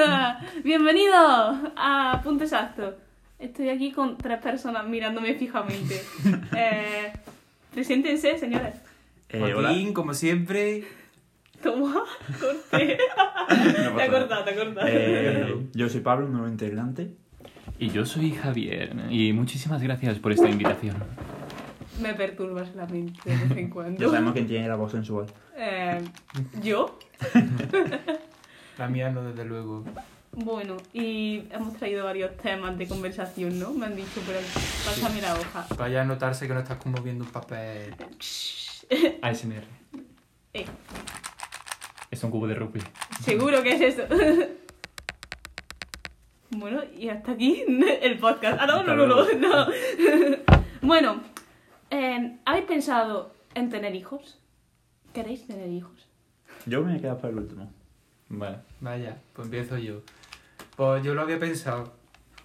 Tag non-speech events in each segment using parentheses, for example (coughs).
(laughs) Bienvenido a Punto Exacto. Estoy aquí con tres personas mirándome fijamente. (laughs) Eh, preséntense, señores. Eh, hola. Joaquín, como siempre. Toma, corte. (laughs) No te ha cortado, te ha cortado. Eh, yo soy Pablo, un nuevo integrante. Y yo soy Javier, y muchísimas gracias por esta invitación. Me perturbas la mente de vez en cuando. Ya sabemos quién tiene la voz sensual. Eh, ¿Yo? La mía no, desde luego. Bueno, y hemos traído varios temas de conversación, ¿no? Me han dicho, pero pásame la hoja. Vaya a notarse que no estás como viendo un papel. ASMR. Eh, Es un cubo de rugby. seguro que es eso. Bueno, y hasta aquí el podcast. Ah, no, no, no, no. Bueno, eh, ¿habéis pensado en tener hijos? ¿Queréis tener hijos? Yo me he quedado para el último. Vale. Vaya, pues empiezo yo. Pues yo lo había pensado,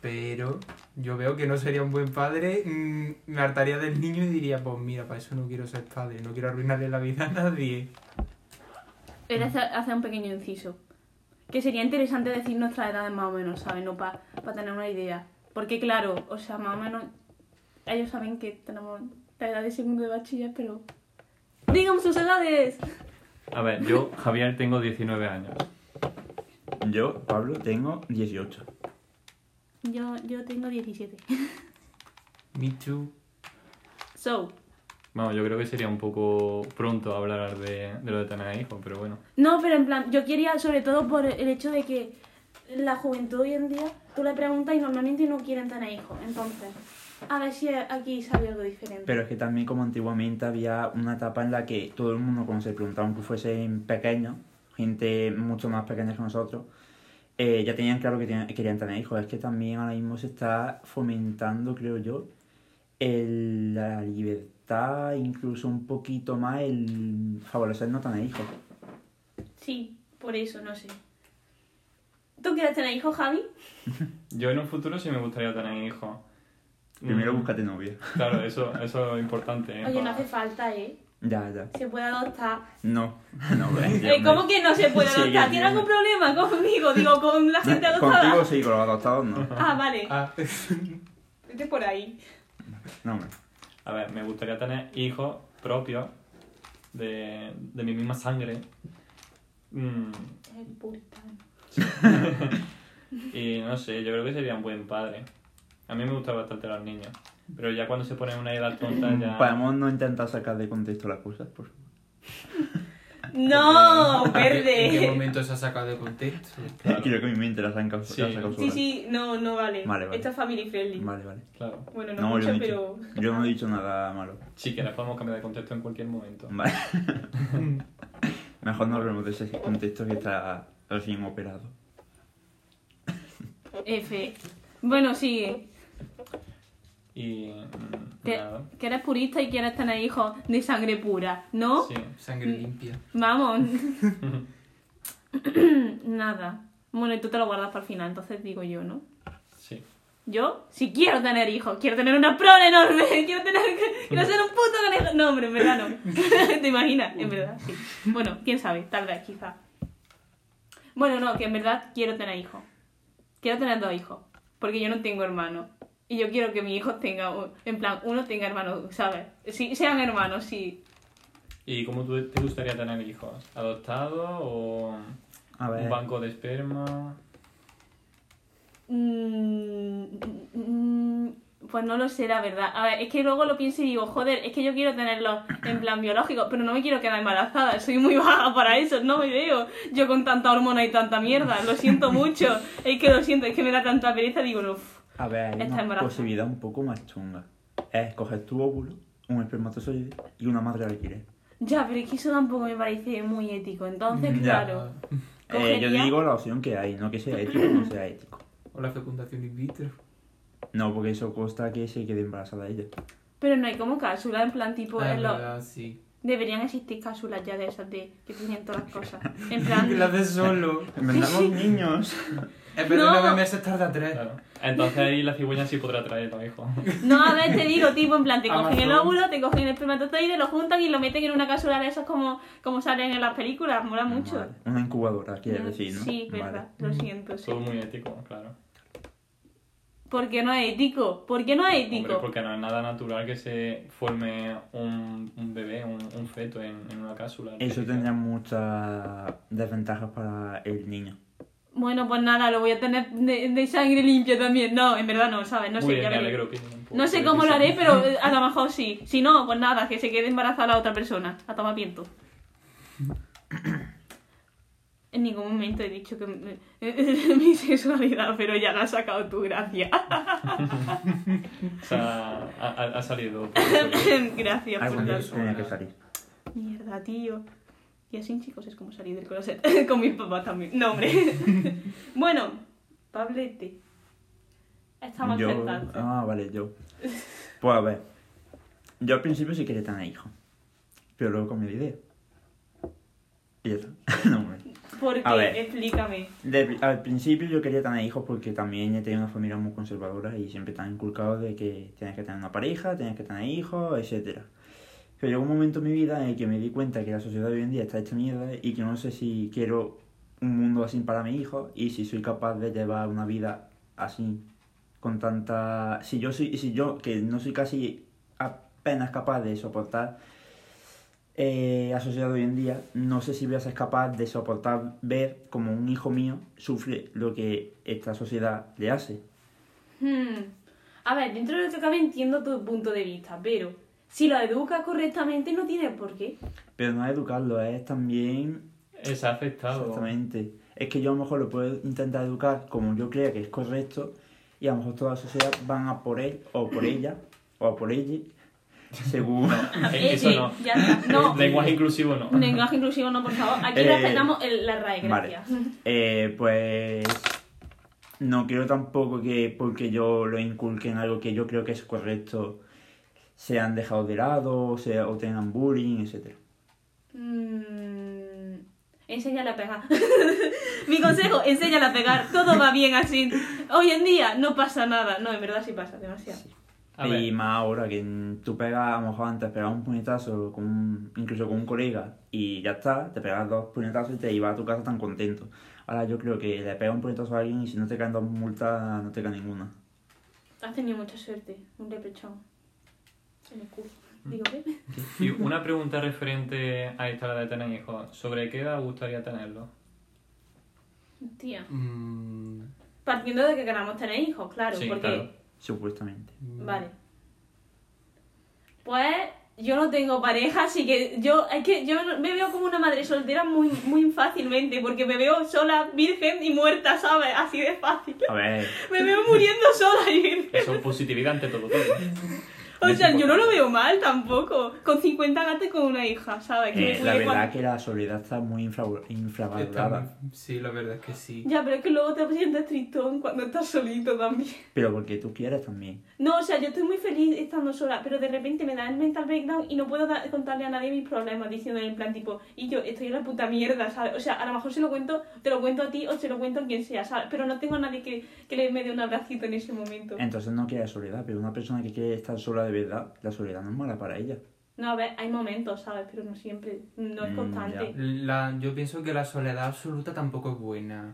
pero yo veo que no sería un buen padre. mm, me hartaría del niño y diría, pues mira, para eso no quiero ser padre, no quiero arruinarle la vida a nadie. Era hacer, un pequeño inciso. Que sería interesante decir nuestras edades más o menos, ¿sabes? No para tener una idea. Porque claro, o sea, más o menos ellos saben que tenemos la edad de segundo de bachiller, pero... ¡Díganme sus edades! A ver, yo, Javier, tengo 19 años. Yo, Pablo, tengo 18. Yo, yo tengo 17. (laughs) Me too. So, Vamos, yo creo que sería un poco pronto hablar de, de lo de tener hijos, pero bueno. no, pero en plan, yo quería sobre todo por el hecho de que la juventud hoy en día, tú le preguntas y normalmente no quieren tener hijos. Entonces, a ver si aquí sale algo diferente. Pero es que también como antiguamente había una etapa en la que todo el mundo cuando se preguntaba aunque fuesen pequeños, gente mucho más pequeña que nosotros, eh, ya tenían claro que tenían- querían tener hijos. Es que también ahora mismo se está fomentando, creo yo, el- la libertad, incluso un poquito más el favorecer no tener hijos. Sí, por eso, no sé. ¿Tú quieres tener hijos, Javi? (laughs) Yo en un futuro sí me gustaría tener hijos. Primero Mm, búscate novia. Claro, (laughs) eso, eso es importante. ¿eh? Oye, no hace falta, ¿eh? Ya, ya. Se puede adoptar. No, no, (laughs) ves, Eh, ¿Cómo que no se puede adoptar? que ¿Tienes sí. algún problema conmigo? Digo, con la gente adoptada. Contigo sí, con los adoptados no. Ah, vale. Ah, (laughs) Vete por ahí. No, hombre. A ver, me gustaría tener hijos propios de, de mi misma sangre. Mm, Es puritano. (laughs) y no sé, yo creo que sería un buen padre. A mí me gusta bastante los niños. Pero ya cuando se ponen una edad tonta ya... Podemos no intentar sacar de contexto las cosas, por favor. (laughs) ¡No! ¿en qué- ¿En qué ¡Verde! momento se ha sacado de contexto? Claro. Creo que mi mente las ha sacado Sí. sacado Sí, sí, no, no vale. Vale, vale. Esto es family friendly. Vale, vale. Claro. Bueno, no, No, mucho, yo, no he pero... dicho, yo no he dicho nada malo. Sí, que les podemos cambiar de contexto en cualquier momento. Vale. (laughs) Mejor no hablemos de ese contexto que está recién operado. F. Bueno, sigue. Y... mm, Que, nada. que eres purista y quieres tener hijos de sangre pura, ¿no? Sí. Sangre limpia. Vamos. (laughs) (coughs) Nada. Bueno, y tú te lo guardas para el final, entonces digo yo, ¿no? Sí. Yo sí quiero tener hijos, quiero tener una prole enorme, (laughs) quiero tener, quiero ser un puto conejo. No, hombre, en verdad no. (laughs) ¿Te imaginas? En verdad, sí. Bueno, quién sabe, tal vez, quizá. Bueno, no, que en verdad quiero tener hijos. Quiero tener dos hijos, porque yo no tengo hermanos. Y yo quiero que mi hijo tenga, un- en plan, uno tenga hermanos, ¿sabes? Sí, sean hermanos, sí. ¿Y cómo tú te gustaría tener hijos? ¿Adoptado o A ver. un banco de esperma? Mm, mm, pues no lo sé, la verdad. A ver, es que luego lo pienso y digo, joder, es que yo quiero tenerlo en plan biológico, pero no me quiero quedar embarazada. Soy muy baja para eso, no me veo. Yo con tanta hormona y tanta mierda, lo siento mucho. Es que lo siento, es que me da tanta pereza, digo, no. A ver, hay Está una embarazada. posibilidad un poco más chunga. Es coger tu óvulo, un espermatozoide y una madre alquiler. Ya, pero es que eso tampoco me parece muy ético. Entonces, Ya. claro. Eh, yo Cogería- digo la opción que hay, no que sea ético o no sea ético. O la fecundación in vitro. No, porque eso consta que se quede embarazada ella. Pero no hay como cápsulas, en plan, tipo, Ah, en lo- verdad, sí. deberían existir cápsulas ya de esas de que tienen todas las cosas. En plan, (laughs) La de solo. (laughs) Inventamos niños. En vez de No. nueve meses tarda tres. Claro. Entonces ahí la cigüeña sí podrá traer a hijo. No, a ver, te digo, tipo, en plan, te (laughs) cogen el óvulo, te cogen el espermatozoide, lo juntan y lo meten en una cápsula de esas como, como salen en las películas. Mola mucho. Vale. Una incubadora, quieres decir, ¿no? Sí, Vale. verdad, lo siento. sí. Todo muy ético, claro. ¿Por qué no es ético? ¿Por qué no es Hombre, ético? porque no es nada natural que se forme un, un bebé, un, un feto en, en una cápsula. Eso tendría muchas desventajas para el niño. Bueno, pues nada, lo voy a tener de, de sangre limpia también. No, en verdad no, ¿sabes? No Muy sé, bien, ya me veré. alegro que un poco No sé cómo lo haré, pero (laughs) eh, a lo mejor sí. Si no, pues nada, que se quede embarazada la otra persona. A tomar viento. (laughs) En ningún momento he dicho que me- (laughs) mi sexualidad, pero ya la has sacado tú, gracias. O sea, ha, ha- salido. gracias por Algún día tanto. tenía que salir. Mierda, tío. Y así, chicos, es como salir del closet. (laughs) Con mis papás también. No, hombre. (laughs) bueno, Pablete. Estamos Yo, empezando. ah, vale, yo. Pues a ver, yo al principio sí quería tener hijos, pero luego cambié de idea. Y ya está. (laughs) no, hombre. ¿Por a qué? ver. Explícame. De- al principio yo quería tener hijos porque también he tenido una familia muy conservadora y siempre te han inculcado de que tienes que tener una pareja, tienes que tener hijos, etcétera. Pero llegó un momento en mi vida en el que me di cuenta que la sociedad de hoy en día está hecha mierda y que no sé si quiero un mundo así para mis hijos y si soy capaz de llevar una vida así con tanta si yo soy si yo que no soy casi apenas capaz de soportar eh, la sociedad de hoy en día no sé si voy a ser capaz de soportar ver como un hijo mío sufre lo que esta sociedad le hace Hmm. A ver, dentro de lo que cabe entiendo tu punto de vista, pero si lo educas correctamente no tiene por qué. pero no es educarlo es también ha afectado. Exactamente. Es que yo a lo mejor lo puedo intentar educar como yo crea que es correcto y a lo mejor toda la sociedad van a por él o por (coughs) ella o a por ella según... (laughs) Eh, Eso no. Ya está. No. (laughs) Lenguaje inclusivo no. Lenguaje inclusivo no, por favor. Aquí Eh, respetamos el- la RAE, vale. gracias. (laughs) Eh, pues no quiero tampoco que porque yo lo inculque en algo que yo creo que es correcto sean dejados de lado o, sea, o tengan bullying, etcétera. Mm, enséñale a pegar. (laughs) Mi consejo, enséñale a pegar. Todo va bien así. Hoy en día no pasa nada. No, en verdad sí pasa, demasiado. A y ver, más ahora que tú pegas, a lo mejor antes pegabas un puñetazo, con un- incluso con un colega, y ya está, te pegas dos puñetazos y te ibas a tu casa tan contento. Ahora yo creo que le pegas un puñetazo a alguien y si no te caen dos multas, no te cae ninguna. Has tenido mucha suerte. Un repechón. En el culo. Digo, ¿qué? (laughs) y una pregunta referente a esta la de tener hijos. ¿Sobre qué edad gustaría tenerlo? Tía. Mm, Partiendo de que queramos tener hijos, claro. Sí, porque. claro. Supuestamente. Vale. Pues yo no tengo pareja, así que yo es que yo me veo como una madre soltera muy muy fácilmente, porque me veo sola, virgen y muerta, ¿sabes? Así de fácil. A ver, (laughs) Me veo muriendo sola y virgen. Eso es positividad ante todo. todo. (laughs) O sea, yo no lo veo mal tampoco. Con 50 gatos y con una hija, ¿sabes? Que eh, la verdad cuan- que la soledad está muy infra- infravalorada. sí, la verdad es que sí. Ya, pero es que luego te sientes tristón cuando estás solito también. Pero porque tú quieres también. No, o sea, yo estoy muy feliz estando sola, pero de repente me da el mental breakdown y no puedo contarle a nadie mis problemas, diciéndole en plan tipo, y yo estoy en la puta mierda, ¿sabes? O sea, a lo mejor se lo cuento, te lo cuento a ti o se lo cuento a quien sea, ¿sabes? Pero no tengo a nadie que, que le me dé un abracito en ese momento. Entonces no quieres soledad, pero una persona que quiere estar sola de verdad, la soledad no es mala para ella. No, a ver, hay momentos, ¿sabes? Pero no siempre, no es Mm, constante. La, yo pienso que la soledad absoluta tampoco es buena.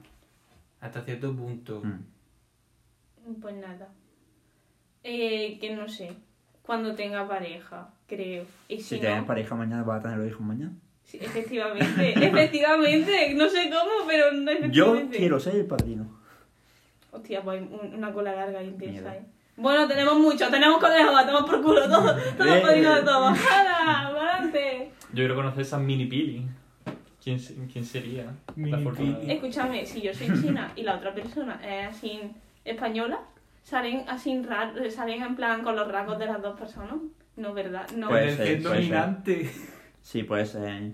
Hasta cierto punto. Mm. Pues nada. Eh, que no sé, cuando tenga pareja, creo. Y si, Si no, tienes pareja mañana, vas a tener los hijos mañana. sí, efectivamente, (laughs) efectivamente, no sé cómo, pero no Yo efectivamente. quiero ser el padrino. Hostia, pues un- una cola larga e intensa, Mierda. ¿eh? Bueno, tenemos mucho, tenemos conejos, tomamos por culo, todo, (laughs) todo Eh. padrino de todo. ¡Hala! ¡Adelante! Yo quiero conocer esa mini pili. ¿Quién, quién sería? Mini la. Escúchame, si yo soy (laughs) china y la otra persona es así española, salen así salen en plan con los rasgos de las dos personas. No, ¿verdad? No. Puede el ser, puede ser. dominante. Sí, puede ser.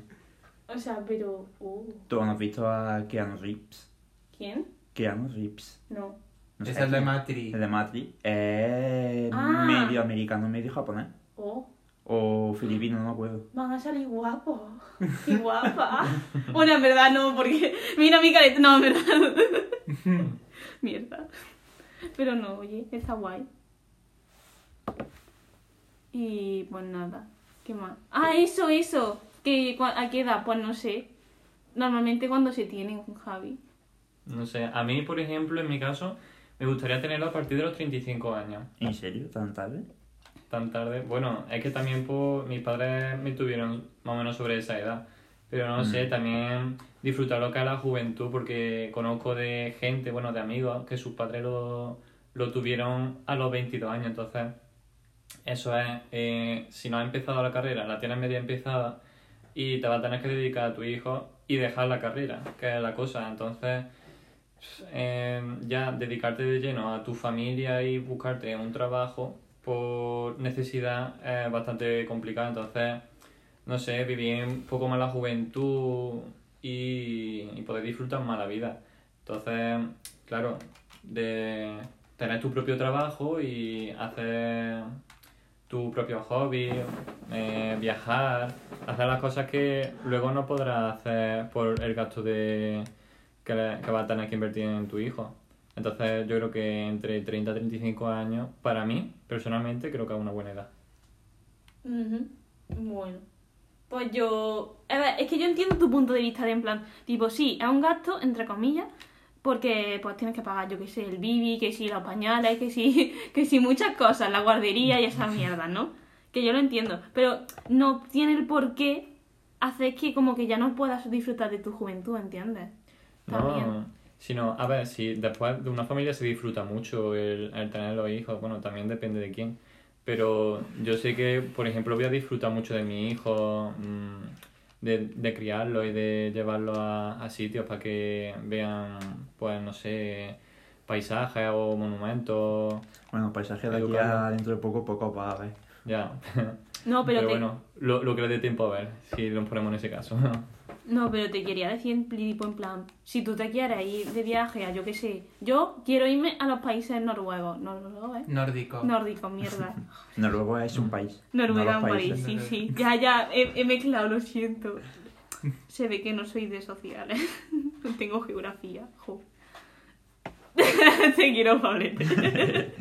O sea, pero... uh, ¿Tú no has visto a Keanu Reeves? ¿Quién? Keanu Reeves. No. No sé es el de. Matrix. El de Matrix. Es Ah. medio americano, medio japonés. Oh, O filipino, no me acuerdo. van a salir guapos. ¡Qué guapa! bueno, en verdad no, porque... Mira mi careta. No, en verdad. (laughs) Mierda. (laughs) Pero no, oye, está guay. Y pues nada, ¿qué más? Ah, eso, eso. ¿Qué, ¿A qué edad? Pues no sé. Normalmente cuando se tienen con Javi. No sé, a mí, por ejemplo, en mi caso, me gustaría tenerlo a partir de los 35 años. ¿En serio? ¿Tan tarde? Tan tarde. Bueno, es que también pues, mis padres me tuvieron más o menos sobre esa edad. Pero no sé, también disfrutar lo que es la juventud, porque conozco de gente, bueno, de amigos, que sus padres lo, lo tuvieron a los 22 años. Entonces, eso es, eh, si no has empezado la carrera, la tienes media empezada y te vas a tener que dedicar a tu hijo y dejar la carrera, que es la cosa. Entonces, eh, ya dedicarte de lleno a tu familia y buscarte un trabajo por necesidad es bastante complicado. Entonces, no sé, vivir un poco más la juventud y, poder disfrutar más la vida. Entonces, claro, de tener tu propio trabajo y hacer tu propio hobby, eh, viajar, hacer las cosas que luego no podrás hacer por el gasto de que, vas a tener que invertir en tu hijo. Entonces yo creo que entre 30 y 35 años, para mí, personalmente, creo que es una buena edad. Bueno. Pues yo... A ver, es que yo entiendo tu punto de vista de en plan, tipo, sí, es un gasto, entre comillas, porque pues tienes que pagar, yo qué sé, el bibi, que si los pañales, que si, (laughs) que si muchas cosas, la guardería y esas mierdas, ¿no? Que yo lo entiendo, pero no tiene el por qué hacer que como que ya no puedas disfrutar de tu juventud, ¿entiendes? También. No, sino, a ver, si después de una familia se disfruta mucho el, el tener los hijos, bueno, también depende de quién. Pero yo sé que, por ejemplo, voy a disfrutar mucho de mi hijo, mm, de, de criarlo y de llevarlo a, a sitios para que vean, pues, no sé, paisajes o monumentos. Bueno, paisaje de aquí Educarlo. a dentro de poco, poco va a ver. Ya. No, (laughs) pero, Pero te, bueno, lo, lo que le dé tiempo a ver, si nos ponemos en ese caso. (laughs) no, pero te quería decir tipo en plan, si tú te quieres ir de viaje a yo qué sé, yo quiero irme a los países noruegos, noruegos, ¿eh? Nórdico. Nórdicos, mierda. (laughs) Noruega es un país. Noruega no un los país, países. sí, sí. Ya, ya, he, he mezclado, lo siento. Se ve que no soy de sociales. No (laughs) tengo geografía. Jo. (laughs) Te quiero, Pablete.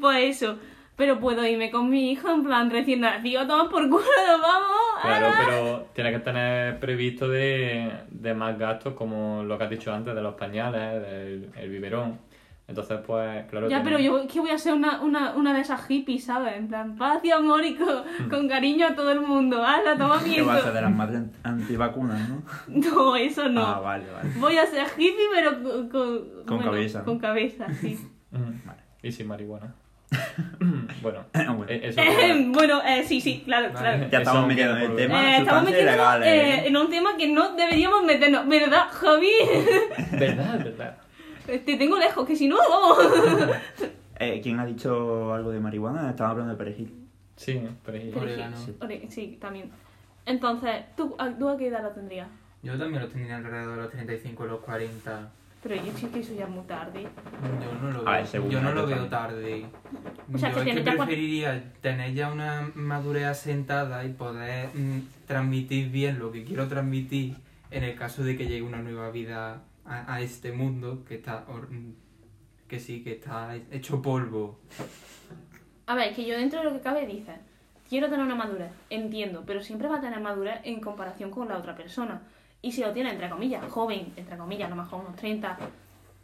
pues eso. Pero puedo irme con mi hijo en plan recién nacido, toma por culo, (laughs) vamos. Claro, pero tienes que tener previsto de, de más gastos, como lo que has dicho antes, de los pañales, del el biberón. Entonces, pues, claro. Ya, tienes- pero yo que voy a ser una, una, una de esas hippies, ¿sabes? En plan, paz y amor y con, con cariño a todo el mundo. ¡Hala, toma Que va a ser de las madres an- antivacunas, ¿no? (laughs) No, eso no. Ah, vale, vale. Voy a ser hippie, pero con, con, Con cabeza, ¿no? Con cabeza, sí. (laughs) Ujú. Y sin marihuana. Bueno, (clears throat) Bueno. e- eso (laughs) bueno, eh, sí, sí, claro, Vale. claro. Ya estamos metiendo en el tema. Eh, estamos sustancias metiéndonos ilegales. eh, en un tema que no deberíamos meternos, ¿verdad, Javi? (laughs) ¿Verdad? ¿Verdad? Te tengo lejos, que si no, vamos. (laughs) Eh, ¿Quién ha dicho algo de marihuana? Estaba hablando de perejil. Sí, ahí- Orégano. Sí. También. Entonces, ¿tú a, ¿tú a qué edad lo tendrías? Yo también lo tendría alrededor de los 35 o los 40. Pero yo sí que eso ya es muy tarde. Yo no lo A veo, ver, yo no lo veo tarde. O sea, yo que es que preferiría tener ya una madurez asentada y poder mm, transmitir bien lo que quiero transmitir en el caso de que llegue una nueva vida a, a este mundo que está hor- mm, que sí que está hecho polvo. A ver, que yo dentro de lo que cabe dices, quiero tener una madurez, entiendo, pero siempre va a tener madurez en comparación con la otra persona. Y si lo tiene, entre comillas, joven, entre comillas, a lo mejor unos 30,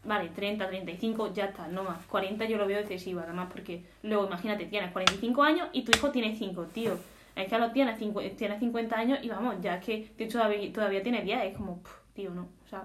vale, 30, 35, ya está, no más. 40 yo lo veo excesivo, además, porque luego imagínate, tienes 45 años y tu hijo tiene 5, tío. Es que lo tienes, cincu- tienes 50 años y vamos, ya es que de todavía, todavía tiene 10, es como, puf, tío, no. O sea,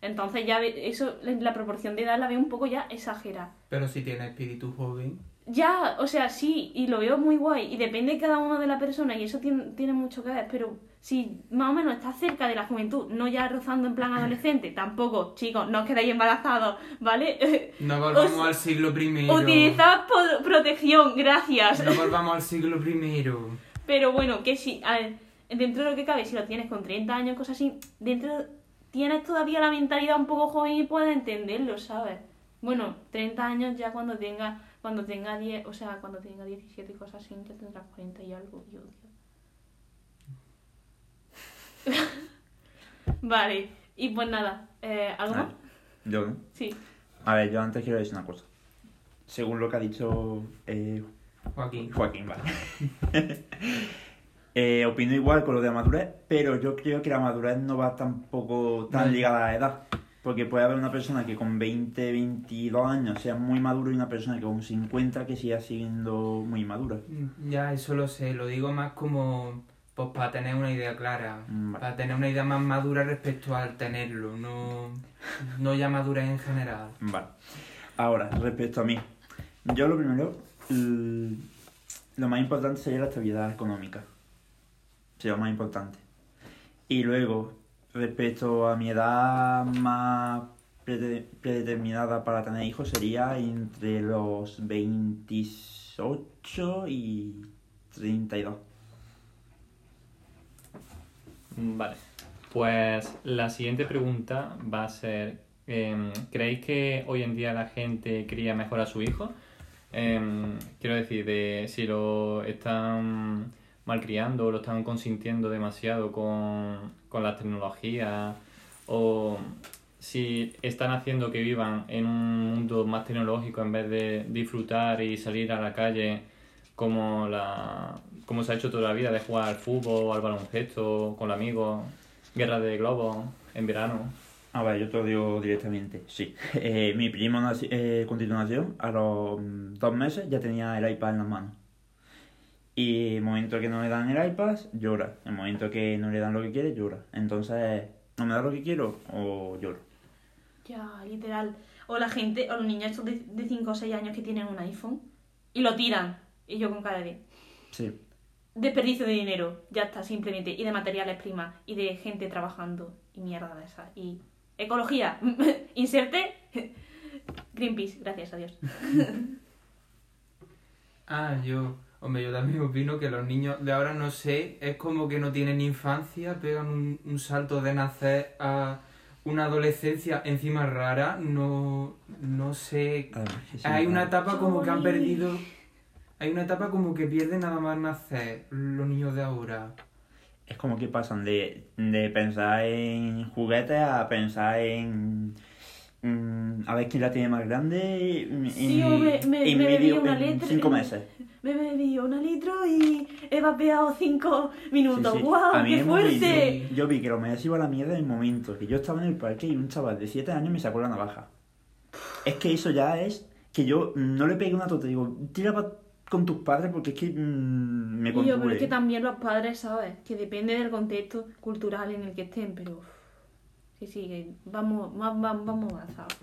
entonces ya eso, la proporción de edad la veo un poco ya exagerada. Pero si tiene espíritu joven, Ya, o sea, sí, y lo veo muy guay, y depende cada uno de la persona, y eso tiene, tiene mucho que ver, pero si más o menos está cerca de la juventud, no ya rozando en plan adolescente, tampoco, chicos, no os quedáis embarazados, ¿vale? (laughs) no volvamos Os- al siglo primero. Utilizad protección, gracias. No (laughs) volvamos al siglo primero. Pero bueno, que si, a ver, dentro de lo que cabe, si lo tienes con 30 años, cosas así, dentro tienes todavía la mentalidad un poco joven y puedes entenderlo, ¿sabes? Bueno, 30 años ya cuando tenga, cuando tenga 10, o sea, cuando tenga 17 y cosas así, ya tendrás 40 y algo, yo, (laughs) Vale, y pues nada, eh, ¿algo más? Yo, ¿no? Sí. A ver, yo antes quiero decir una cosa. Según lo que ha dicho eh, Joaquín. Joaquín, vale. (laughs) Eh, opino igual con lo de la madurez, pero yo creo que la madurez no va tampoco tan Vale. ligada a la edad. Porque puede haber una persona que con 20, 22 años sea muy maduro y una persona que con 50 que siga siendo muy madura. Ya, eso lo sé, lo digo más como pues para tener una idea clara, Mm, vale. para tener una idea más madura respecto al tenerlo, no, no ya madurez en general. Vale. Ahora, respecto a mí. Yo lo primero, lo más importante sería la estabilidad económica. Sería lo más importante. Y luego, respecto a mi edad más prede- predeterminada para tener hijos, sería entre los 28 y 32. Mm, Vale. Pues la siguiente pregunta va a ser, em, ¿creéis que hoy en día la gente cría mejor a su hijo? Em, quiero decir, de si lo están malcriando o lo están consintiendo demasiado con, con las tecnologías o si están haciendo que vivan en un mundo más tecnológico en vez de disfrutar y salir a la calle como la como se ha hecho toda la vida de jugar al fútbol, al baloncesto, con los amigos, guerra de globos en verano. A ver, yo te lo digo directamente, sí. (laughs) Eh, mi primo naci- eh, continuación, a los mm, dos meses ya tenía el iPad en las manos. Y el momento que no le dan el iPad, llora. El momento que no le dan lo que quiere, llora. Entonces, ¿no me da lo que quiero o lloro? Ya, literal. O la gente, o los niños estos de, de 5 o 6 años que tienen un iPhone y lo tiran. Y yo con cara de Sí. Desperdicio de dinero, ya está, simplemente. Y de materiales primas, y de gente trabajando, y mierda de esa. Y ecología, (laughs) inserte (laughs) Greenpeace, gracias a Dios. (laughs) Ah, yo, hombre, yo también opino que los niños de ahora, no sé, es como que no tienen infancia, pegan un, un salto de nacer a una adolescencia encima rara, no, no sé, sí, hay una etapa como que han perdido, hay una etapa como que pierden nada más nacer los niños de ahora. Es como que pasan de, de pensar en juguetes a pensar en... a ver quién la tiene más grande en, Sí, hombre, me- en me bebí medio- una en letra- cinco meses. Me bebí una litro y he vapeado 5 minutos. Sí, sí. Mí ¡Qué el momento- fuerte! yo vi que lo me iba a la mierda en el momento que yo estaba en el parque y un chaval de 7 años me sacó la navaja. Es que eso ya es que yo no le pegué una tota, digo, tira pa- con tus padres porque es que mm, me Y yo, contuve. es que también los padres, ¿sabes? Que depende del contexto cultural en el que estén, pero... uf, Sí, sí, que vamos, va- va- vamos avanzados.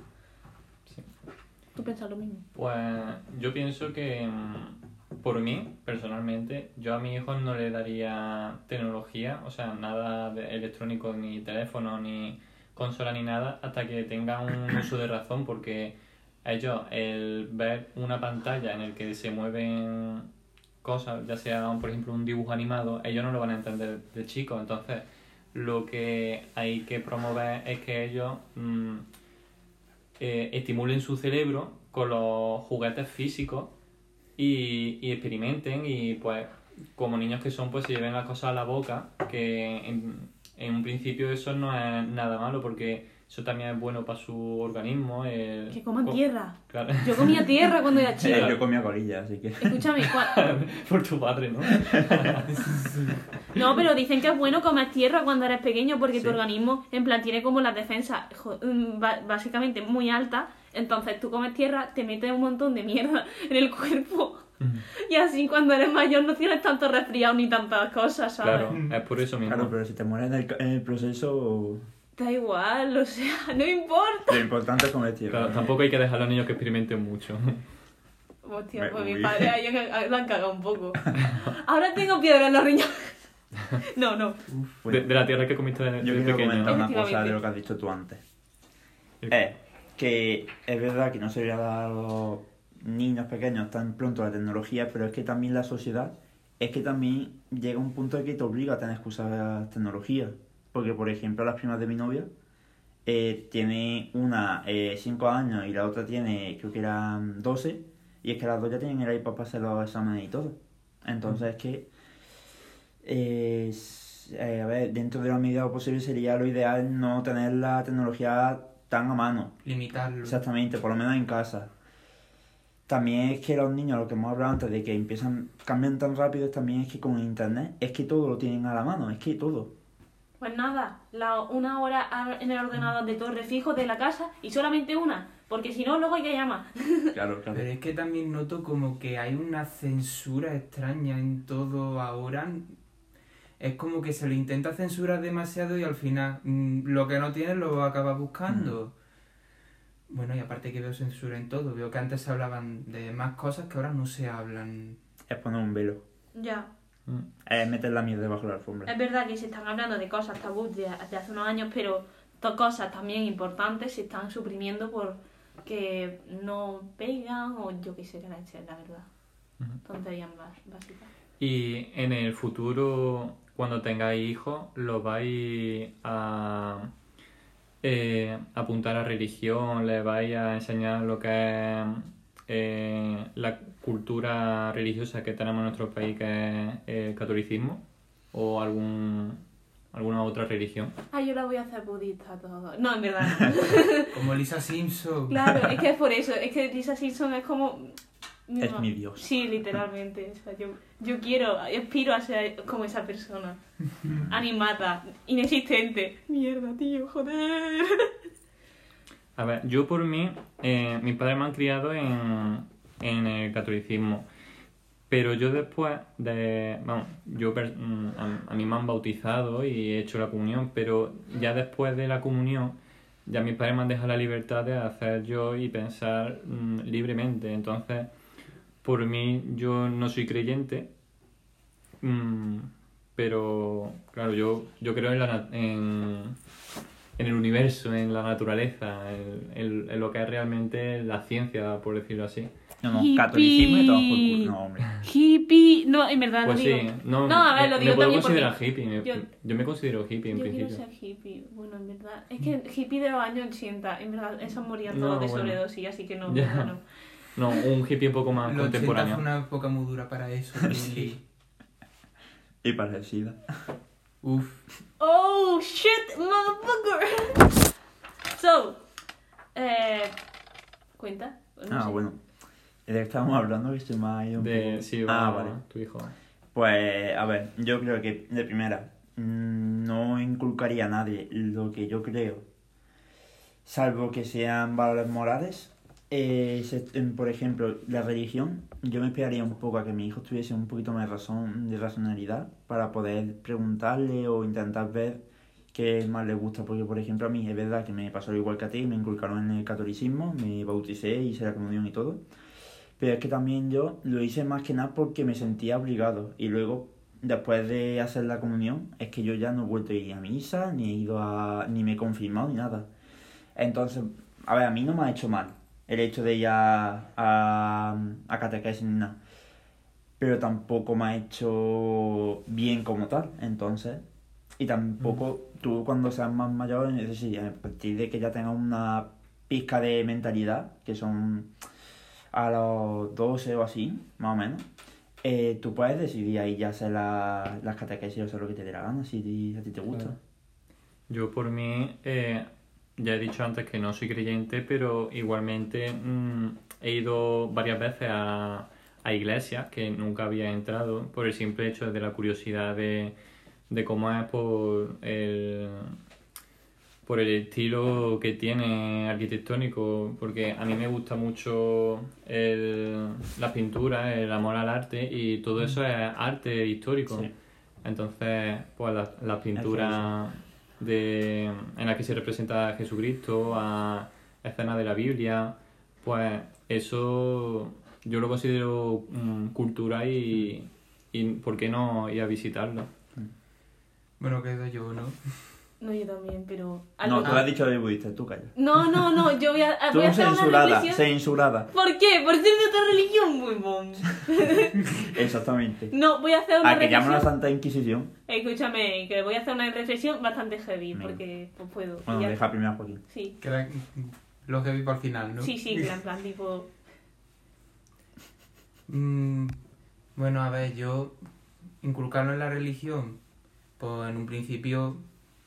Sí. ¿Tú piensas lo mismo? Pues yo pienso que mm, por mí, personalmente, yo a mi hijo no le daría tecnología, o sea, nada de electrónico, ni teléfono, ni consola, ni nada, hasta que tenga un uso de razón, porque ellos el ver una pantalla en el que se mueven cosas, ya sea, por ejemplo, un dibujo animado, ellos no lo van a entender de chicos, entonces lo que hay que promover es que ellos mm, eh, estimulen su cerebro con los juguetes físicos y, y experimenten y pues como niños que son pues se lleven las cosas a la boca que en, en un principio eso no es nada malo porque eso también es bueno para su organismo el- Que coman co- tierra. claro Yo comía tierra cuando era (laughs) Eh, chica. yo comía colilla, así que... Escúchame, (laughs) por tu padre ¿no? (laughs) no, pero dicen que es bueno comer tierra cuando eres pequeño porque tu organismo, en plan, tiene como las defensas mm, básicamente muy altas. Entonces tú comes tierra, te metes un montón de mierda en el cuerpo. Y así cuando eres mayor no tienes tanto resfriado ni tantas cosas, ¿sabes? claro es por eso mismo Claro, pero si te mueres en el, en el proceso, Da igual, o sea, (laughs) no importa. lo importante es comer tierra. Claro, tampoco hay que dejar a los niños que experimenten mucho (laughs) Hostia, pues mi padre ahí han- (laughs) lo han cagado un poco. Ahora tengo piedra en los riñones. No, no. Uf, de, bueno. de la tierra que comiste de, Yo de quiero pequeño comentar una cosa de lo que has dicho tú antes. Es que es verdad que no se a los niños pequeños tan pronto la tecnología, pero es que también la sociedad, es que también llega un punto en que te obliga a tener que usar tecnología. Porque, por ejemplo, las primas de mi novia eh, tiene una 5 años y la otra tiene, creo que eran 12, y es que las dos ya tienen el iPad para hacer los exámenes y todo. Entonces es que eh, eh, a ver, dentro de la medida posible sería lo ideal no tener la tecnología tan a mano. Limitarlo. Exactamente, por lo menos en casa. También es que los niños, lo que hemos hablado antes de que empiezan, cambian tan rápido, también es que con internet es que todo lo tienen a la mano, es que todo. Pues nada, la, una hora en el ordenador de torre fijo de la casa y solamente una, porque si no, luego hay que llamar. (laughs) Claro, claro. Pero es que también noto como que hay una censura extraña en todo ahora. Es como que se lo intenta censurar demasiado y al final mm, lo que no tienes lo acabas buscando. Bueno, y aparte que veo censura en todo. Veo que antes se hablaban de más cosas que ahora no se hablan. Es poner un velo. Ya. Mm. Es meter la mierda debajo de la alfombra. Es verdad que se están hablando de cosas tabú de, de hace unos años, pero dos cosas también importantes se están suprimiendo porque no pegan o yo qué sé, la verdad. Ujú. Tonterías más básicas. Y en el futuro, cuando tengáis hijos, ¿los vais a eh, apuntar a religión? ¿Les vais a enseñar lo que es eh, la cultura religiosa que tenemos en nuestro país, que es el catolicismo? ¿O algún, alguna otra religión? Ah, yo la voy a hacer budista todo. No, en verdad no. (laughs) Como Lisa Simpson. claro, es que es por eso. Es que Lisa Simpson es como... Es mi dios. Sí, literalmente. O sea, yo, yo quiero, aspiro a ser como esa persona. (laughs) Animada, inexistente. Mierda, tío, joder. A ver, yo por mí, eh, mis padres me han criado en, en el catolicismo, pero yo después de, vamos, yo mm, a, mí me han bautizado y he hecho la comunión, pero ya después de la comunión, ya mis padres me han dejado la libertad de hacer yo y pensar mm, libremente, entonces, por mí yo no soy creyente, mm, pero claro, yo, yo creo en la, en, en el universo, en la naturaleza, en, en- en lo que es realmente la ciencia, por decirlo así. No, no, Hippie. catolicismo y todo por. No, hombre. Hippie. No, en verdad Pues no sí, digo. no, No, a ver, me- lo digo me puedo también considerar porque hippie, me- yo- yo, me considero hippie en Yo quiero principio. ser hippie. Bueno, en verdad. Es que hippie de los años 80, en verdad, esos morían No, todos de bueno. sobredosis, así que no, verdad no. No, un hippie un poco más Los 80 contemporáneo. fue una época muy dura para eso. (laughs) Lili. Y para el SIDA. Uf. Oh, shit, motherfucker. (laughs) So, eh. ¿Cuenta? No Ah, sé. bueno. ¿De qué estábamos hablando? Que se me ha ido un De, poco. sí, ah, o vale. tu hijo. Pues, a ver, yo creo que de primera mm, no inculcaría a nadie lo que yo creo, salvo que sean valores morales. Eh, por ejemplo, la religión, yo me esperaría un poco a que mi hijo tuviese un poquito más de razón, de racionalidad para poder preguntarle o intentar ver qué más le gusta. Porque, por ejemplo, a mí es verdad que me pasó igual que a ti, me inculcaron en el catolicismo, me bauticé, hice la comunión y todo. Pero es que también yo lo hice más que nada porque me sentía obligado. Y luego, después de hacer la comunión, es que yo ya no he vuelto a ir a misa, ni he ido a. ni me he confirmado, ni nada. Entonces, a ver, a mí no me ha hecho mal el hecho de ir a, a, a catequesis ni nada. Pero tampoco me ha hecho bien como tal. Entonces, y tampoco tú cuando seas más mayor, es decir, a partir de que ya tengas una pizca de mentalidad, que son a los 12 o así, más o menos, eh, tú puedes decidir ahí ya hacer la- las catequesis o hacer lo que te dé la gana, si a ti te gusta. Claro. Yo por mí, eh, ya he dicho antes que no soy creyente, pero igualmente mm, he ido varias veces a, a iglesias que nunca había entrado por el simple hecho de la curiosidad de, de cómo es por el, por el estilo que tiene arquitectónico, porque a mí me gusta mucho el, la pintura, el amor al arte y todo eso es arte histórico. Sí. Entonces, pues las las pinturas de, en las que se representa a Jesucristo, a escenas de la Biblia, pues eso yo lo considero mm, cultura y, y ¿por qué no ir a visitarlo? Bueno, quedo yo, ¿no? No, yo también, pero. No, tú has dicho de budista, tú calla. no, no, no, yo voy a, Tú (laughs) voy a hacer una censurada, reflexión. censurada. ¿Por qué? ¿Por ser de otra religión? Muy bon. (laughs) Exactamente. No, voy a hacer una A que llaman a la reflexión. Santa Inquisición. Escúchame, que voy a hacer una reflexión bastante heavy, porque pues puedo. Bueno, ya- deja primero a Joaquín. Sí, Queda lo que vi para el final, ¿no? sí, sí, que en plan tipo. (laughs) Mm, bueno, a ver, yo inculcarlo en la religión, pues en un principio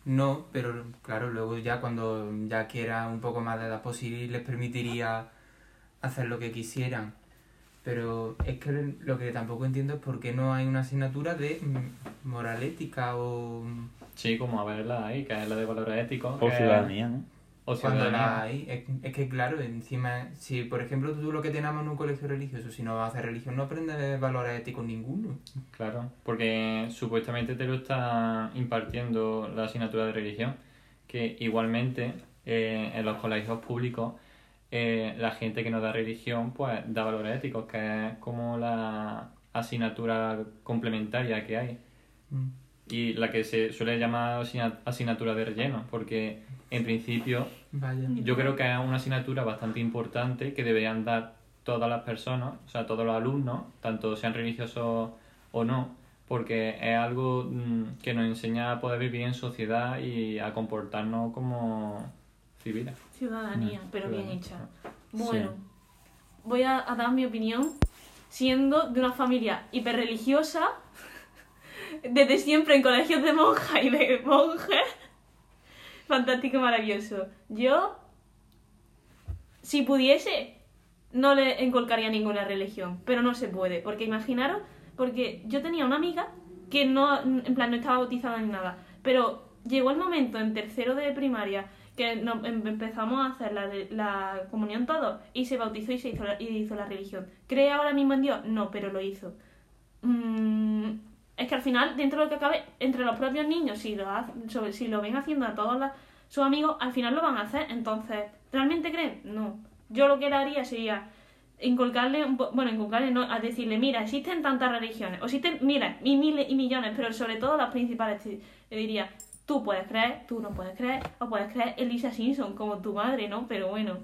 no, pero claro, luego ya cuando ya quiera un poco más de edad posible les permitiría hacer lo que quisieran. Pero es que lo que tampoco entiendo es por qué no hay una asignatura de mm, moral ética o, Sí, como a verla ahí, que es la de valores éticos. O ciudadanía, ¿no? O cuando la hay. Es, es que claro, encima, si por ejemplo tú lo que tenemos en un colegio religioso, si no vas a hacer religión, no aprendes valores éticos ninguno. Claro, porque supuestamente te lo está impartiendo la asignatura de religión, que igualmente eh, en los colegios públicos eh, la gente que no da religión pues da valores éticos, que es como la asignatura complementaria que hay Mm. Y la que se suele llamar asigna- asignatura de relleno, porque en principio Vaya. yo creo que es una asignatura bastante importante que deberían dar todas las personas, o sea, todos los alumnos, tanto sean religiosos o no, porque es algo mm, que nos enseña a poder vivir en sociedad y a comportarnos como civiles. Ciudadanía, pero bien hecha. Bueno, voy a, a dar mi opinión siendo de una familia hiperreligiosa, desde siempre en colegios de monjas y de monjes. Fantástico y maravilloso. Yo, si pudiese, no le inculcaría ninguna religión, pero no se puede, porque imaginaros, porque yo tenía una amiga que no, en plan, no estaba bautizada ni nada, pero llegó el momento en tercero de primaria que em- empezamos a hacer la, la comunión todos y se bautizó y se hizo la, y hizo la religión. ¿Cree ahora mismo en Dios? No, pero lo hizo. Mm, es que al final, dentro de lo que cabe, entre los propios niños, si lo, si lo ven haciendo a todos sus amigos, al final lo van a hacer. Entonces, ¿realmente creen? No. Yo lo que le haría sería inculcarle, un bueno, inculcarle, no, a decirle, mira, existen tantas religiones, o existen, mira, y miles y millones, pero sobre todo las principales, le diría, tú puedes creer, tú no puedes creer, o puedes creer en Lisa Simpson, como tu madre, ¿no? Pero bueno,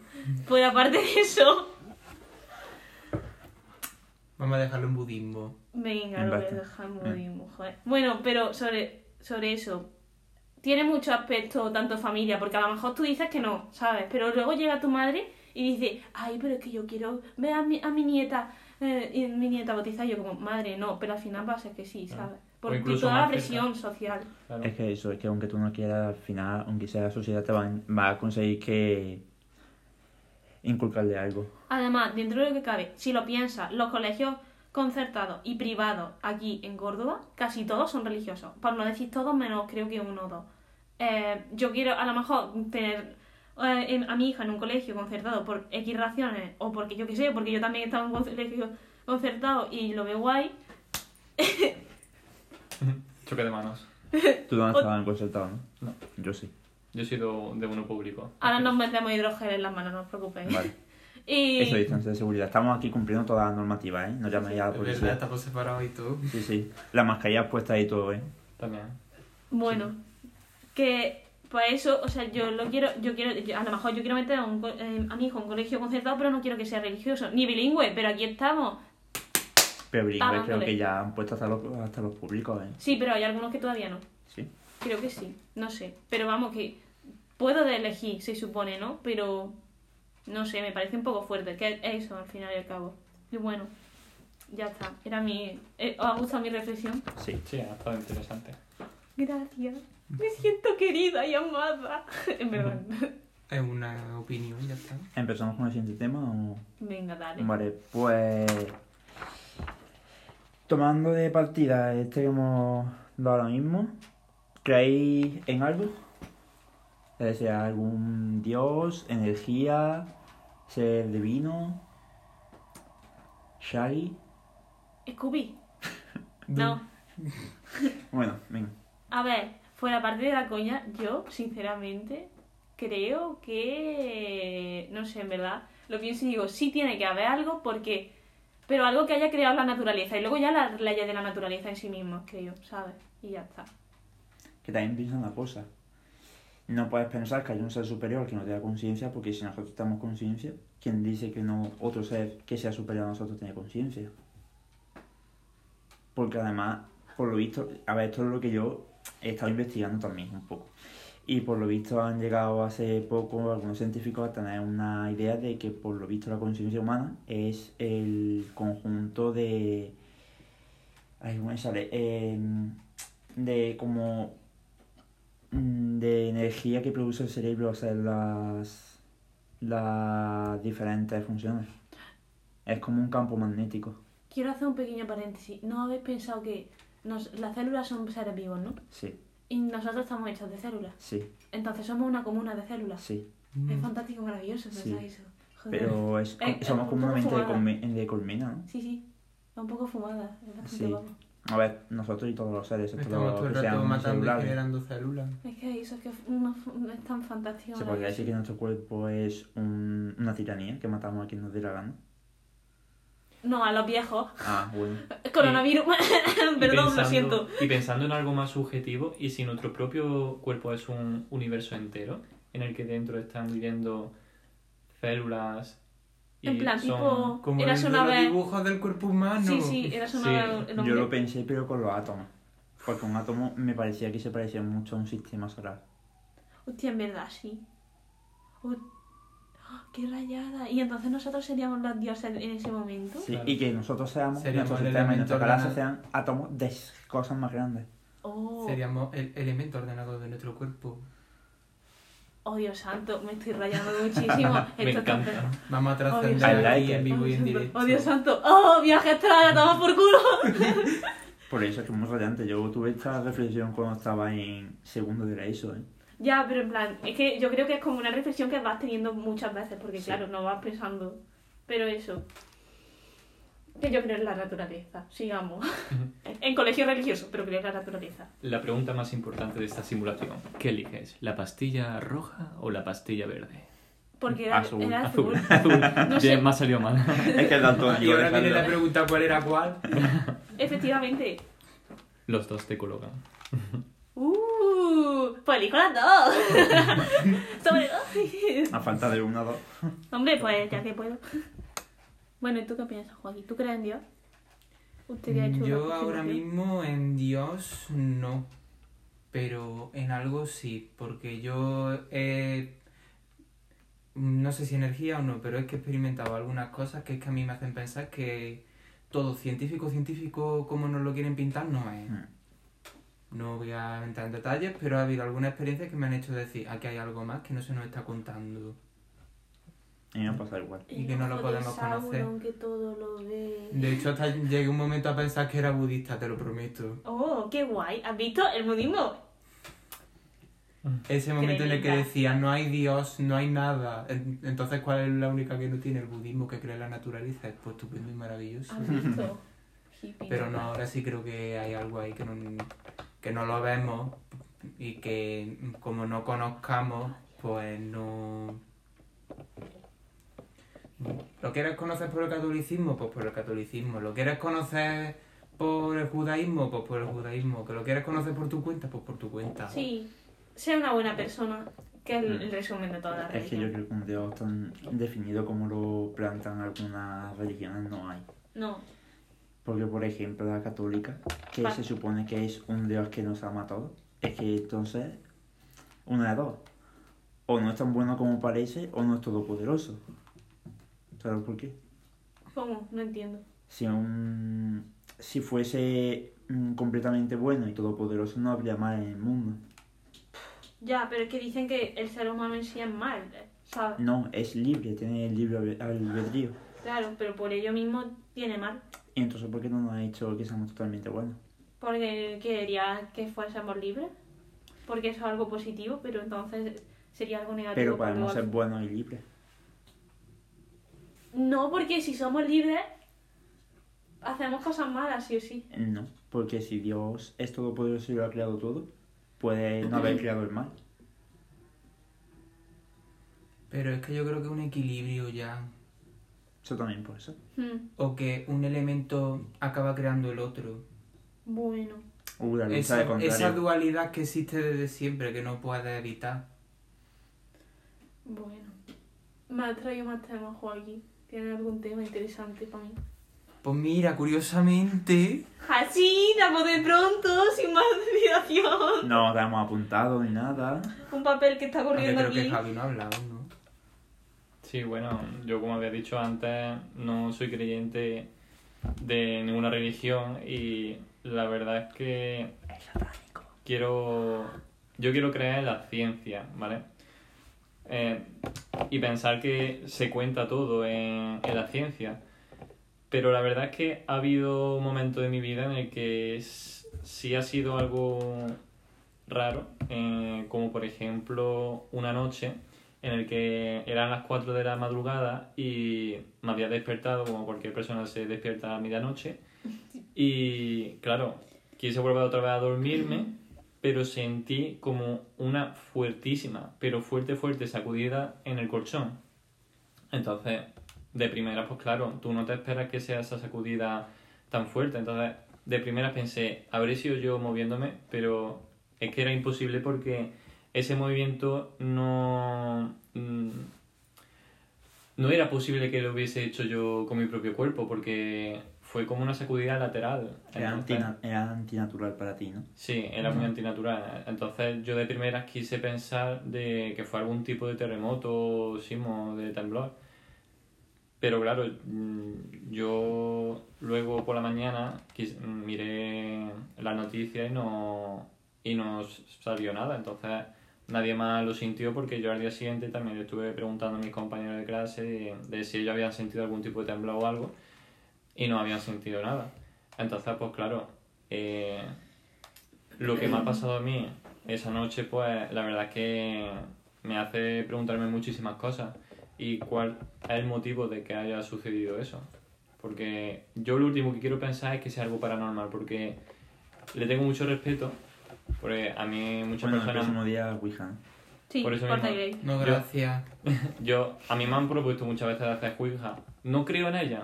pues aparte de eso, Vamos a dejarlo en budismo. venga, lo voy a dejar en Eh. budismo, joder. Bueno, pero sobre, sobre eso, tiene mucho aspecto, tanto familia, porque a lo mejor tú dices que no, ¿sabes? Pero luego llega tu madre y dice, ay, pero es que yo quiero ver a mi, a mi nieta, eh, y mi nieta bautizada, y yo como, madre, no, pero al final va a ser que sí, Claro. ¿sabes? Incluso toda la presión social. Claro. Es que eso, es que aunque tú no quieras, al final, aunque sea la sociedad, te va, va a conseguir que inculcarle algo. Además, dentro de lo que cabe, si lo piensas, los colegios concertados y privados aquí en Córdoba, casi todos son religiosos. Por no decir todos, menos creo que uno o dos. Eh, yo quiero a lo mejor tener eh, en- a mi hija en un colegio concertado por X razones, o porque yo qué sé, porque yo también estaba en un colegio concertado y lo veo guay. (laughs) Choque de manos. (laughs) Tú no estabas en concertado, ¿no? No. Yo sí. Yo he sido de uno público. Ahora nos metemos hidrogel en las manos, no os preocupéis. Vale. (laughs) Y Eso, distancia de seguridad. Estamos aquí cumpliendo todas las normativas, ¿eh? No llaméis a la Es verdad, policía. estamos separados y todo. Sí, sí. La mascarilla puesta ahí y todo, ¿eh? También. Bueno, que pues eso, o sea, yo lo quiero, yo quiero, yo- a lo mejor yo quiero meter a, un co- eh, a mi hijo en un colegio concertado, pero no quiero que sea religioso, ni bilingüe, pero aquí estamos. Pero bilingüe creo que ya han puesto hasta los, hasta los públicos, ¿eh? Sí, pero hay algunos que todavía no. Creo que sí, no sé. Pero vamos, que puedo elegir, se supone, ¿no? Pero no sé, me parece un poco fuerte, que es eso al final y al cabo. Y bueno, ya está. Era mi. eh, ¿Os ha gustado mi reflexión? Sí. Sí, ha estado interesante. Gracias. Me siento querida y amada. (laughs) en verdad. (laughs) Es una opinión, ya está. ¿Empezamos con el siguiente tema o...? Venga, dale. Vale, pues... Tomando de partida este que hemos dado ahora mismo, ¿creéis en algo? Decir, algún dios, energía, ser divino, Shaggy. Scooby. (laughs) No. (laughs) Bueno, venga. A ver, fuera parte de la coña, yo, sinceramente, creo que. No sé, en verdad. Lo pienso y digo, sí tiene que haber algo porque. Pero algo que haya creado la naturaleza. Y luego ya las leyes de la naturaleza en sí mismas, creo, ¿sabes? Y ya está. Que también piensa una cosa. No puedes pensar que hay un ser superior que no tenga conciencia, porque si nosotros tenemos conciencia, ¿quién dice que no otro ser que sea superior a nosotros tiene conciencia? Porque además, por lo visto, a ver, esto es lo que yo he estado investigando también un poco. Y por lo visto han llegado hace poco algunos científicos a tener una idea de que por lo visto la conciencia humana es el conjunto de... Ay, ¿cómo me sale? Em, de como de energía que produce el cerebro hacer las, las diferentes funciones. Es como un campo magnético. Quiero hacer un pequeño paréntesis. ¿No habéis pensado que nos- las células son seres vivos, no? Sí, Y nosotros estamos hechos de células. sí, Entonces somos una comuna de células. sí. Es fantástico, maravilloso Sí. pensar eso. Joder. Pero es, somos un como una mente de, colmena, ¿no? Sí, sí. Es un poco fumada. Es bastante Sí. guapo. A ver, nosotros y todos los seres, Estamos todos todo el que sean matando y generando células. Es que eso es que uno- es tan fantástico. Se podría decir que nuestro cuerpo es un- una tiranía, que matamos a quien nos dé la gana. No, a los viejos. Ah, bueno. (laughs) Coronavirus. Y (laughs) Perdón, lo pensando- siento. Y pensando en algo más subjetivo, y si nuestro propio cuerpo es un universo entero, en el que dentro están viviendo células En plan, son... tipo. Como Eras el una los vez. dibujos del cuerpo humano. Sí, sí, eras una Sí, vez. el Yo lo pensé, pero con los átomos. Porque un átomo me parecía que se parecía mucho a un sistema solar. Hostia, en verdad, sí. Oh, ¡ah! ¡Qué rayada! Y entonces nosotros seríamos los dioses en ese momento. Sí, Claro. y que nosotros seamos, Seríamos nuestro el sistema y nuestra galaxia sean átomos de cosas más grandes. Oh, Seríamos el elemento ordenado de nuestro cuerpo. Oh, Dios santo, me estoy rayando muchísimo. (laughs) Me Esto encanta. Vamos a Oh, trascender I like en vivo y en Oh, directo. Oh, Dios santo. Oh, viaje astral, toma por culo. (laughs) Por eso es que es muy radiante. Yo tuve esta reflexión cuando estaba en segundo de la ESO, ¿eh? Ya, pero en plan, es que yo creo que es como una reflexión que vas teniendo muchas veces, porque Sí. claro, no vas pensando. Pero eso. Que yo creo en la naturaleza, sigamos. (laughs) en colegio religioso, pero creo en la naturaleza. La pregunta más importante de esta simulación. ¿Qué eliges? ¿La pastilla roja o la pastilla verde? Porque era Azul, era Azul. azul. (laughs) Azul. No sé. Bien, me ha salido mal. Es que el daltónico (laughs) Y ahora viene la Sandra. pregunta cuál era cuál. Efectivamente. Los dos te colocan. Uh, pues elijo las dos. Sobre dos. A falta de una o dos. Hombre, pues ya que puedo. Bueno, ¿y tú qué piensas, Joaquín? ¿Tú crees en Dios? Usted que ha hecho Yo una ahora mismo en Dios no. Pero en algo sí. Porque yo he. No sé si energía o no, pero es que he experimentado algunas cosas que es que a mí me hacen pensar que todo científico, científico como nos lo quieren pintar, no es. Mm. No voy a entrar en detalles, pero ha habido algunas experiencias que me han hecho decir, aquí hay algo más que no se nos está contando. A mí me pasa igual. y que no lo podemos conocer. Sauron, que todo lo ve. De hecho, hasta llegué un momento a pensar que era budista, te lo prometo. Oh, qué guay. ¿Has visto el budismo? Ese momento en el que decía, no hay Dios, no hay nada. En- Entonces, ¿cuál es la única que no tiene el budismo que cree en la naturaleza? Es pues estupendo y maravilloso. ¿Has visto? Hippie. Pero no, ahora sí creo que hay algo ahí que no, que no lo vemos y que como no conozcamos, pues no... ¿Lo quieres conocer por el catolicismo? Pues por el catolicismo. ¿Lo quieres conocer por el judaísmo? Pues por el judaísmo. ¿Que lo quieres conocer por tu cuenta? Pues por tu cuenta. Sí, sea una buena persona, que es el, Mm. resumen de toda la Es que yo religión. creo que un Dios tan definido como lo plantan algunas religiones no hay. No, Porque, por ejemplo, la católica, que se supone que es un Dios que nos ama a todos, es que entonces, una de dos. O no es tan bueno como parece, o no es todopoderoso. ¿Sabes por qué? ¿cómo? No entiendo. Si, un, si fuese mm, completamente bueno y todopoderoso, no habría mal en el mundo. Ya, pero es que dicen que el ser humano en sí es mal, ¿sabes? No, es libre, tiene el libre albe- albedrío. Claro, pero por ello mismo tiene mal. Y entonces, ¿por qué no nos ha hecho que seamos totalmente buenos? Porque quería que fuésemos libres. Porque eso es algo positivo, pero entonces sería algo negativo. Pero podemos ser buenos y libres. No, porque si somos libres, hacemos cosas malas, sí o sí. No, porque si Dios es todopoderoso y lo ha creado todo, puede no haber creado el mal. Pero es que yo creo que un equilibrio ya. Eso también puede ser. Hmm, O que un elemento acaba creando el otro. Bueno. Uh, la lucha de Esa, contrario. esa dualidad que existe desde siempre, que no puedes evitar. Bueno. Me has traído más temas, Joaquín. ¿Tienes algún tema interesante para mí? Pues mira, curiosamente. Así, damos de pronto, sin más desviación. No te hemos apuntado ni nada. Un papel que está corriendo creo que aquí. Javi no ha hablado, ¿no? Sí, bueno, yo como había dicho antes, no soy creyente de ninguna religión y la verdad es que quiero yo quiero creer en la ciencia, ¿vale? Eh, y pensar que se cuenta todo en, en la ciencia. Pero la verdad es que ha habido momentos de mi vida en el que sí ha sido algo raro, eh, como por ejemplo una noche en el que eran las 4 de la madrugada y me había despertado como cualquier persona se despierta a medianoche (laughs) y claro, quise volver otra vez a dormirme, pero sentí como una fuertísima, pero fuerte, fuerte sacudida en el colchón. Entonces, de primera, pues claro, tú no te esperas que sea esa sacudida tan fuerte. Entonces, de primera pensé, habré sido yo moviéndome, pero es que era imposible porque ese movimiento no... mm, No era posible que lo hubiese hecho yo con mi propio cuerpo, porque fue como una sacudida lateral. Era, Entonces- antina- era antinatural para ti, ¿no? Sí, era muy antinatural. Entonces yo de primeras quise pensar de que fue algún tipo de terremoto, sismo, de temblor. Pero claro, mm, yo luego por la mañana quis- miré las noticias y no, y no salió nada. Entonces nadie más lo sintió porque yo al día siguiente también le estuve preguntando a mis compañeros de clase de, de si ellos habían sentido algún tipo de temblor o algo y no habían sentido nada. Entonces, pues claro, eh, lo que me ha pasado a mí esa noche, pues la verdad es que me hace preguntarme muchísimas cosas y cuál es el motivo de que haya sucedido eso. Porque yo lo último que quiero pensar es que sea algo paranormal, porque le tengo mucho respeto, porque a mí muchas Bueno, el personas... próximo día Ouija, ¿no? Sí, Por eso mismo. No, Yo- gracias. (laughs) Yo, a mí me han propuesto muchas veces hacer Ouija. No creo en ella,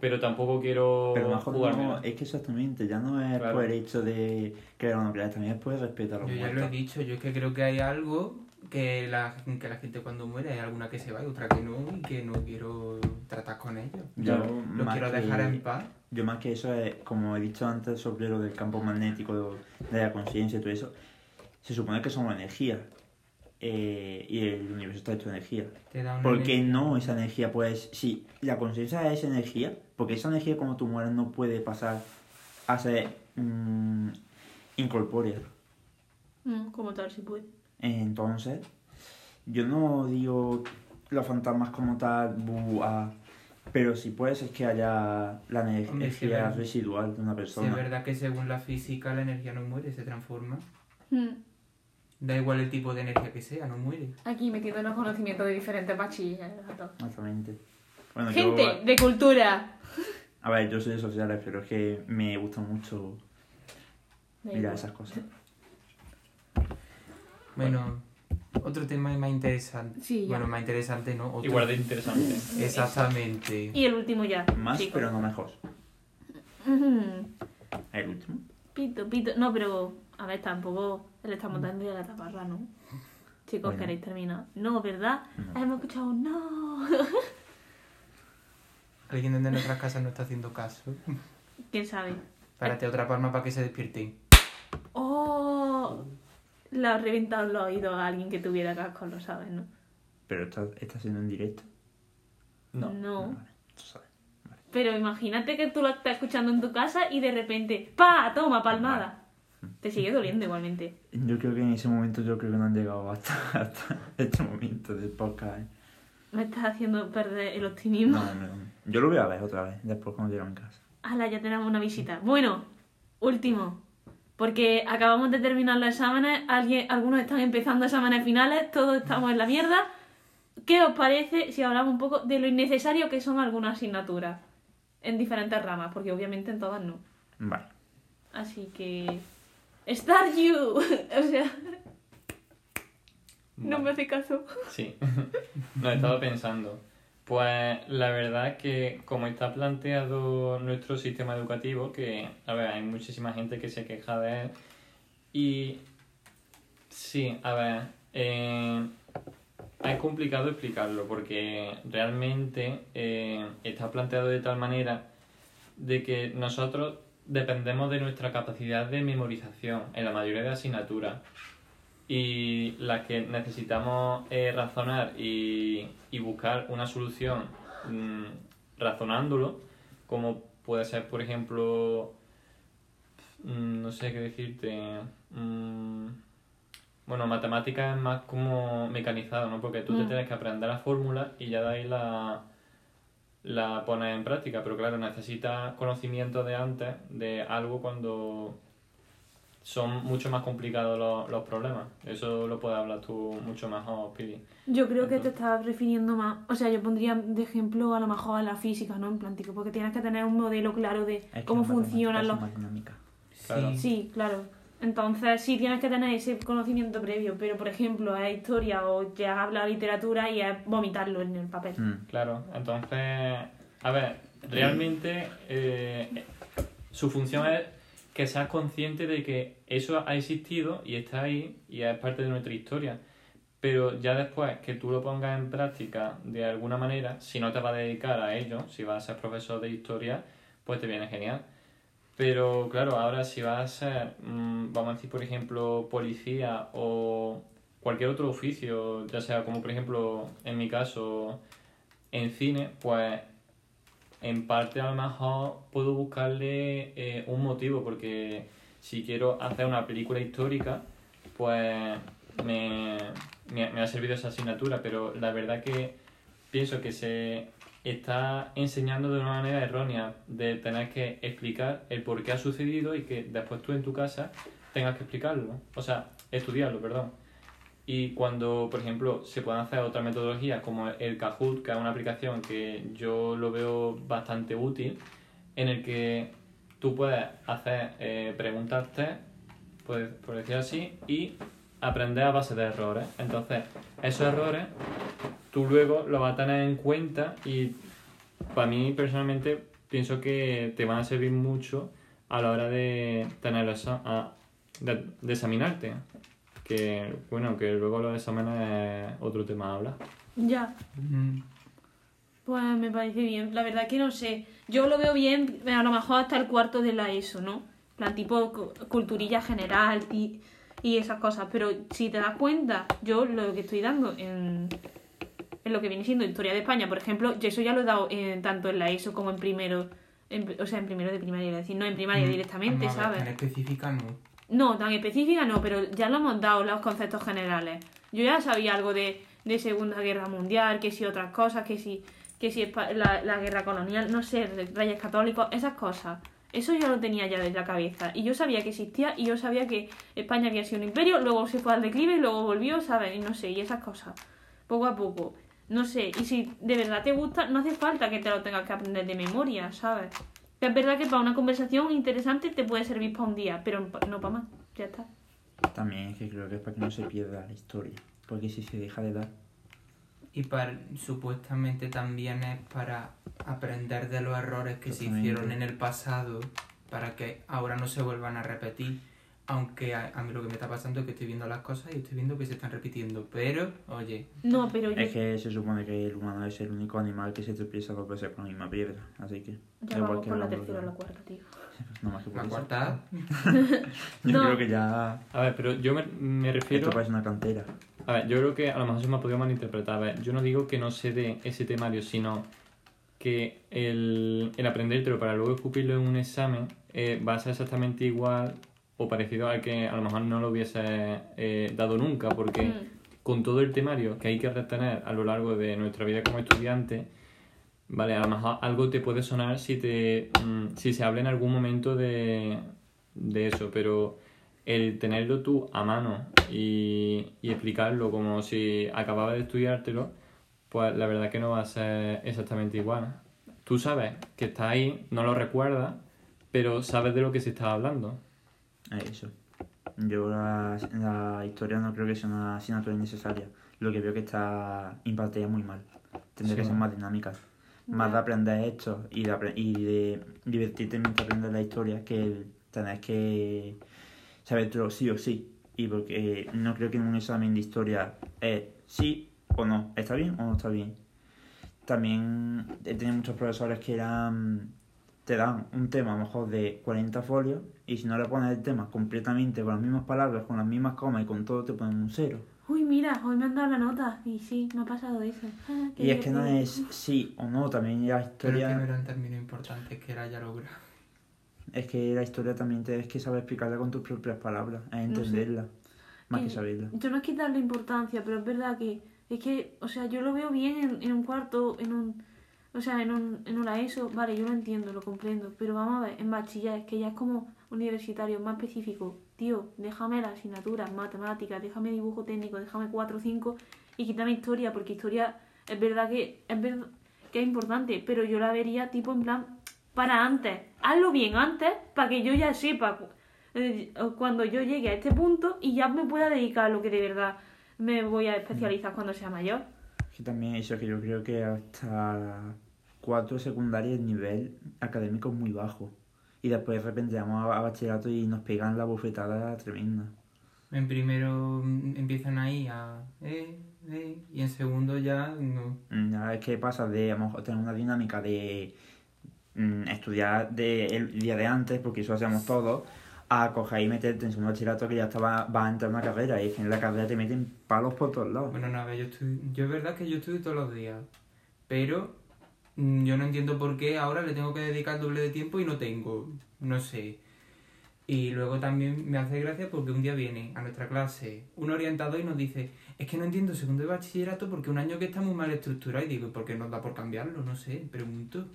pero tampoco quiero Pero no, es que exactamente, ya no es Claro. por el hecho de o no creer, también es por el respeto a los Yo ya lo he muertos. dicho, yo es que creo que hay algo que la, que la gente cuando muere hay alguna que se va y otra que no y que no quiero tratar con ellos. Yo, Lo quiero que- dejar en paz. Yo más que eso es, como he dicho antes sobre lo del campo magnético, de la conciencia y todo eso, se supone que somos energía. Eh, y el universo está hecho de energía. ¿Por qué energía. no esa energía? Pues si la conciencia es energía, porque esa energía como tú mueres no puede pasar a ser mm, incorpórea. Mm, como tal, si puede. Entonces, yo no digo los fantasmas como tal, bu, ah, pero sí puede ser que haya la Hombre, sí, energía residual de una Sí, persona. es verdad que según la física la energía no muere, se transforma. Mm. Da igual el tipo de energía que sea, no muere. Aquí metiendo los conocimientos de diferentes todos. Exactamente. Bueno, Gente yo, de cultura. a ver, yo soy de sociales, pero es que me gusta mucho mirar esas cosas. Bueno, otro tema más interesante. Sí. Bueno, más interesante, ¿no? Otro- Igual de interesante. Exactamente. Y el último ya. Más, chicos. pero no mejor. El último. Pito, pito. No, pero a ver, tampoco le estamos dando ya la taparra, ¿no? Chicos, Bueno. ¿queréis terminar? No, ¿verdad? No. Hemos escuchado un no. (laughs) Alguien de nuestras casas no está haciendo caso. ¿Quién sabe? Párate otra palma para que se despierten. ¡Oh! Le ha reventado los oídos a alguien que tuviera casco, lo sabes, ¿no? Pero está, está siendo en directo. No. No. Vale, tú sabes. Pero imagínate que tú lo estás escuchando en tu casa y de repente, ¡pa! Toma, palmada. Te sigue doliendo igualmente. Yo creo que en ese momento yo creo que no han llegado hasta, (laughs) hasta este momento del podcast. ¿eh? Me estás haciendo perder el optimismo. No, no, no. Yo lo voy a ver otra vez, después cuando llegue mi casa. Hala, ya tenemos una visita. Bueno, último. Porque acabamos de terminar los exámenes, alguien, algunos están empezando exámenes finales, todos estamos en la mierda. ¿Qué os parece si hablamos un poco de lo innecesario que son algunas asignaturas? En diferentes ramas, porque obviamente en todas no. Vale. Así que... Start you. (laughs) o sea, no me hace caso. Sí, (laughs) lo he estado pensando. Pues la verdad es que como está planteado nuestro sistema educativo, que, a ver, hay muchísima gente que se queja de él, y sí, a ver, eh, es complicado explicarlo porque realmente eh, está planteado de tal manera de que nosotros dependemos de nuestra capacidad de memorización en la mayoría de asignaturas y las que necesitamos eh, razonar y, y buscar una solución mm, razonándolo, como puede ser, por ejemplo, mm, no sé qué decirte, mm, Bueno, matemática es más como mecanizado, ¿no? Porque tú te Mm. tienes que aprender la fórmula y ya de ahí la, la pones en práctica. Pero claro, necesitas conocimiento de antes de algo cuando son mucho más complicados los, los problemas. Eso lo puedes hablar tú mucho mejor, Pidi. Yo creo que te estás refiriendo más, o sea, yo pondría de ejemplo a lo mejor a la física, ¿no? En plan, tipo, porque tienes que tener un modelo claro de cómo funcionan los... Sí, claro. Entonces sí tienes que tener ese conocimiento previo, pero por ejemplo es historia o ya habla literatura y es vomitarlo en el papel. Mm. Claro, entonces, a ver, realmente eh, su función es que seas consciente de que eso ha existido y está ahí y es parte de nuestra historia. Pero ya después que tú lo pongas en práctica de alguna manera, si no te vas a dedicar a ello, si vas a ser profesor de historia, pues te viene genial. Pero claro, ahora si vas mm, vamos a decir, por ejemplo, policía o cualquier otro oficio, ya sea como por ejemplo, en mi caso, en cine, pues en parte a lo mejor puedo buscarle eh, un motivo, porque si quiero hacer una película histórica, pues me, me, me ha servido esa asignatura, pero la verdad que pienso que se está enseñando de una manera errónea de tener que explicar el por qué ha sucedido y que después tú en tu casa tengas que explicarlo, o sea, estudiarlo, perdón. Y cuando, por ejemplo, se pueden hacer otras metodologías como el Kahoot, que es una aplicación que yo lo veo bastante útil, en el que tú puedes hacer eh, preguntas test, pues, por decir así, y aprender a base de errores. Entonces, esos errores tú luego los vas a tener en cuenta y para mí personalmente pienso que te van a servir mucho a la hora de tener los exa- a- de, de examinarte. Que bueno, que luego los exámenes es otro tema a hablar. Ya, Mm. pues me parece bien. La verdad que no sé. Yo lo veo bien, a lo mejor hasta el cuarto de la ESO, ¿no? Plan tipo cu- culturilla general y, y esas cosas. Pero si te das cuenta, yo lo que estoy dando en, en lo que viene siendo historia de España, por ejemplo, yo eso ya lo he dado en- tanto en la ESO como en primero. en- o sea, en primero de primaria, a decir, no en primaria Mm, directamente, ver, ¿sabes? Tan específica no. No, tan específica no, pero ya lo hemos dado los conceptos generales. Yo ya sabía algo de, de Segunda Guerra Mundial, que si otras cosas, que si, que si la, la guerra colonial, no sé, reyes católicos, esas cosas. Eso ya lo tenía ya desde la cabeza. Y yo sabía que existía y yo sabía que España había sido un imperio, luego se fue al declive y luego volvió, ¿sabes? Y no sé, y esas cosas. Poco a poco. No sé, y si de verdad te gusta, no hace falta que te lo tengas que aprender de memoria, ¿sabes? Es verdad que para una conversación interesante te puede servir para un día, pero no para más. Ya está. También es que creo que es para que no se pierda la historia. Porque si se deja de dar. Y para, supuestamente también es para aprender de los errores que se hicieron en el pasado para que ahora no se vuelvan a repetir. Aunque a, a mí lo que me está pasando es que estoy viendo las cosas y estoy viendo que se están repitiendo. Pero, oye, No, pero yo Es que se supone que el humano es el único animal que se tropieza dos veces con la misma piedra. Así que. ya igual vamos que por la tercera o la cuarta, tío. (laughs) No más que por la eso. cuarta (laughs) Yo No. creo que ya. A ver, pero yo me, me refiero... Esto parece una cantera. A ver, yo creo que a lo mejor se me ha podido malinterpretar. A ver, yo no digo que no se dé ese temario, sino que el, el aprendértelo para luego escupirlo en un examen eh, va a ser exactamente igual o parecido al que a lo mejor no lo hubiese eh, dado nunca, porque Mm. con todo el temario que hay que retener a lo largo de nuestra vida como estudiante, vale, a lo mejor algo te puede sonar si te mm, si se habla en algún momento de, de eso, pero el tenerlo tú a mano y, y explicarlo como si acababa de estudiártelo, pues la verdad que no va a ser exactamente igual. Tú sabes que está ahí, no lo recuerdas, pero sabes de lo que se está hablando. Eh, Eso. Yo la, la historia no creo que sea una asignatura innecesaria. Lo que veo que está impartida muy mal. Tendría que ser más dinámica. Más de aprender esto y de, y de divertirte mientras aprendes la historia que tener que saberlo sí o sí. Y porque no creo que en un examen de historia es sí o no. ¿Está bien o no está bien? También he tenido muchos profesores que eran te dan un tema a lo mejor de 40 folios y si no le pones el tema completamente con las mismas palabras, con las mismas comas y con todo, te ponen un cero. Uy, mira, hoy me han dado la nota y sí, me ha pasado eso. Ah, Y es que no es sí o no, también la pero es que no historia, era un término importante, que era ya logrado. es que la historia también tienes que saber explicarla con tus propias palabras, es entenderla. más que Eh, saberlo. Yo no es quitarle importancia, pero es verdad que, es que, o sea, yo lo veo bien en, en un cuarto, en un, o sea, en un, en una ESO, vale, yo lo entiendo, lo comprendo, pero vamos a ver, en bachiller, que ya es como universitario, más específico, tío, déjame las asignaturas, matemáticas, déjame dibujo técnico, déjame 4 o 5 y quítame historia, porque historia es verdad que es, ver- que es importante, pero yo la vería tipo en plan, para antes, hazlo bien antes, para que yo ya sepa eh, cuando yo llegue a este punto y ya me pueda dedicar a lo que de verdad me voy a especializar cuando sea mayor. Que también eso, que yo creo que hasta cuatro secundaria el nivel académico es muy bajo. Y después de repente vamos a, bachillerato y nos pegan la bofetada tremenda. En primero empiezan ahí a... Eh, eh, y en segundo ya no. Mm, Ya es que pasa de a lo mejor tener una dinámica de mm, estudiar de el día de antes, porque eso hacemos todos, a coger y meterte en segundo bachillerato que ya estaba, va a entrar en una carrera. Y es que en la carrera te meten palos por todos lados. Bueno, nada, yo estudio... Yo es verdad que yo estudio todos los días. Pero mm, yo no entiendo por qué ahora le tengo que dedicar el doble de tiempo y no tengo. No sé. Y luego también me hace gracia porque un día viene a nuestra clase un orientador y nos dice, es que no entiendo segundo de bachillerato porque un año que está muy mal estructurado y digo, ¿por qué nos da por cambiarlo? No sé, pregunto.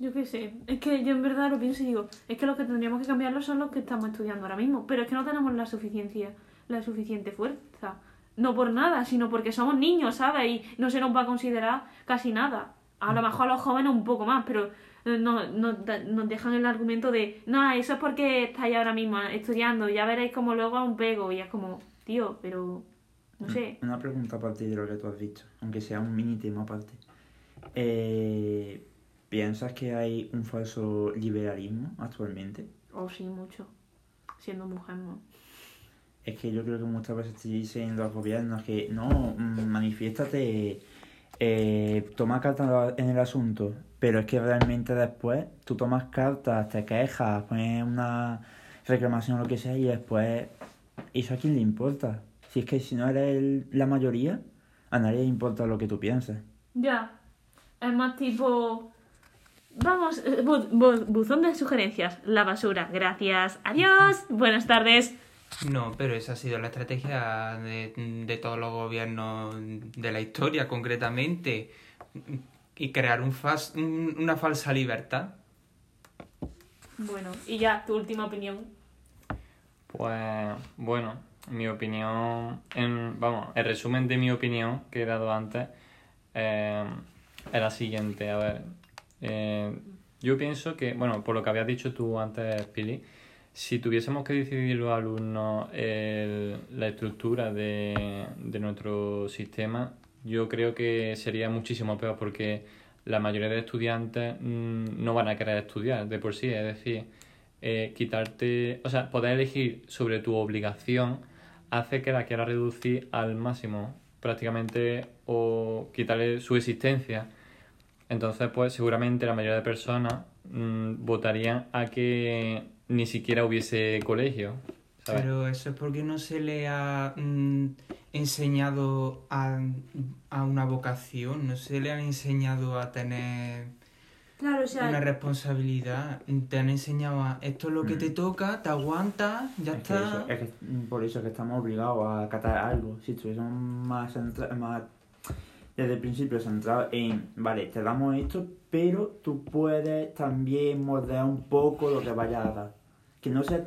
Yo qué sé, es que yo en verdad lo pienso y digo, es que los que tendríamos que cambiarlo son los que estamos estudiando ahora mismo, pero es que no tenemos la suficiencia, la suficiente fuerza. No por nada, sino porque somos niños, ¿sabes? Y no se nos va a considerar casi nada. A lo mejor a los jóvenes un poco más, pero eh, no, no- nos dejan el argumento de, no, eso es porque estáis ahora mismo estudiando, ya veréis como luego a un pego, y es como, tío, pero no sé. Una pregunta a partir de lo que tú has dicho, aunque sea un mini tema aparte. Eh, ¿Piensas que hay un falso liberalismo actualmente? O sí, mucho. Siendo mujer, no. Es que yo creo que muchas veces te dicen los gobiernos que no, mm, manifiéstate, eh, toma cartas en el asunto, pero es que realmente después tú tomas cartas, te quejas, pones una reclamación o lo que sea y después, ¿eso a quién le importa? Si es que si no eres el- la mayoría, a nadie le importa lo que tú pienses. Ya. Es más tipo. Vamos, eh, bu- bu- buzón de sugerencias. La basura. Gracias. Adiós. Buenas tardes. No, pero esa ha sido la estrategia de, de todos los gobiernos de la historia, concretamente. Y crear un fas- un- una falsa libertad. Bueno, y ya, tu última opinión. Pues bueno, mi opinión, en, vamos, el resumen de mi opinión que he dado antes eh, es la siguiente. A ver, eh, yo pienso que, bueno, por lo que habías dicho tú antes, Pili, si tuviésemos que decidir los alumnos el- la estructura de, de nuestro sistema, yo creo que sería muchísimo peor porque la mayoría de estudiantes mm, no van a querer estudiar de por sí, es decir, eh, quitarte, o sea, poder elegir sobre tu obligación hace que la quieras reducir al máximo, prácticamente, o quitarle su existencia. Entonces, pues seguramente la mayoría de personas mm, votarían a que ni siquiera hubiese colegio. ¿sabes? Pero eso es porque no se le ha mm, enseñado a, a una vocación, no se le han enseñado a tener Claro, o una responsabilidad. Te han enseñado a esto es lo que Mm. te toca, te aguantas, ya Es que está. eso- es que, mm, por eso es que estamos obligados a acatar algo. Si estuviésemos más, más desde el principio centrados en, vale, te damos esto, pero tú puedes también moldear un poco lo que vayas a dar. Que no sea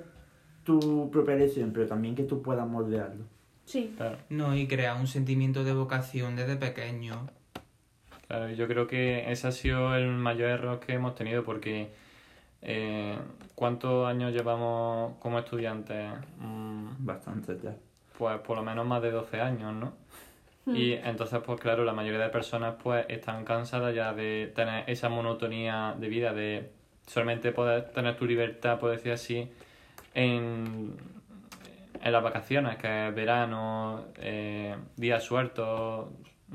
tu propia elección, pero también que tú puedas moldearlo. Sí. Claro. No, y crear un sentimiento de vocación desde pequeño. Claro, yo creo que ese ha sido el mayor error que hemos tenido porque eh, ¿cuántos años llevamos como estudiantes? Mm, Bastante ya. pues por lo menos más de 12 años, ¿no? Y entonces, pues claro, la mayoría de personas pues están cansadas ya de tener esa monotonía de vida, de solamente poder tener tu libertad, por decir así, en, en las vacaciones, que es verano, eh, días sueltos,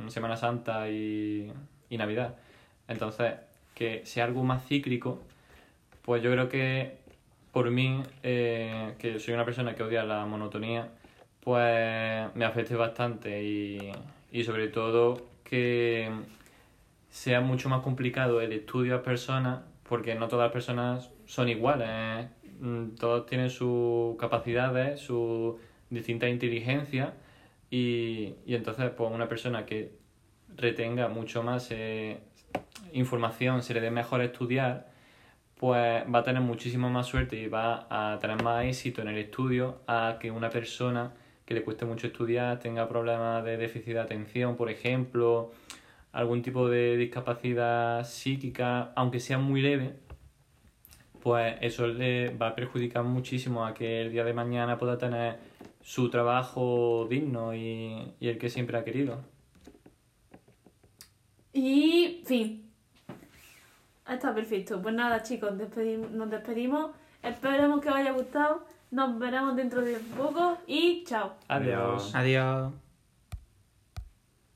Semana Santa y, y Navidad. Entonces, que sea algo más cíclico, pues yo creo que por mí, eh, que soy una persona que odia la monotonía, pues me afecte bastante y, y sobre todo que sea mucho más complicado el estudio a personas porque no todas las personas son iguales. ¿eh? Todos tienen sus capacidades, sus distintas inteligencias y, y entonces pues una persona que retenga mucho más eh, información, se le dé mejor estudiar, pues va a tener muchísimo más suerte y va a tener más éxito en el estudio a que una persona que le cueste mucho estudiar, tenga problemas de déficit de atención, por ejemplo, algún tipo de discapacidad psíquica, aunque sea muy leve, pues eso le va a perjudicar muchísimo a que el día de mañana pueda tener su trabajo digno y, el que siempre ha querido. Y fin. Está perfecto. Pues nada, chicos, nos despedimos. Esperemos que os haya gustado. Nos veremos dentro de poco y chao. Adiós. Adiós. Adiós.